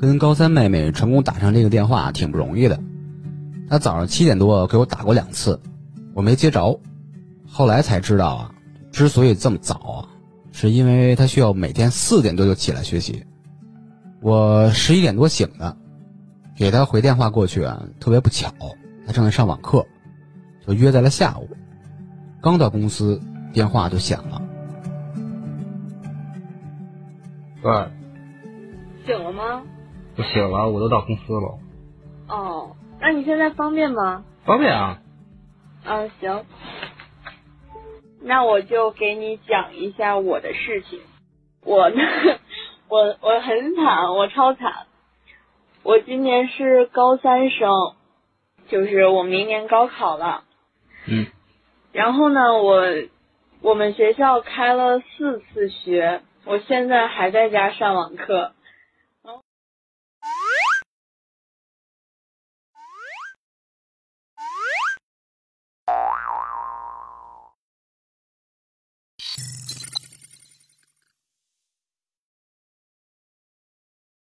跟高三妹妹成功打上这个电话挺不容易的。她早上七点多给我打过两次，我没接着。后来才知道啊，之所以这么早啊，是因为她需要每天四点多就起来学习。我十一点多醒的，给她回电话过去啊，特别不巧，她正在上网课，就约在了下午。刚到公司，电话就响了。喂，醒了吗？我醒了，我都到公司了。哦，那你现在方便吗？方便啊。嗯，行。那我就给你讲一下我的事情。我呢，我我很惨，我超惨。我今年是高三生，就是我明年高考了。嗯。然后呢，我我们学校开了四次学，我现在还在家上网课。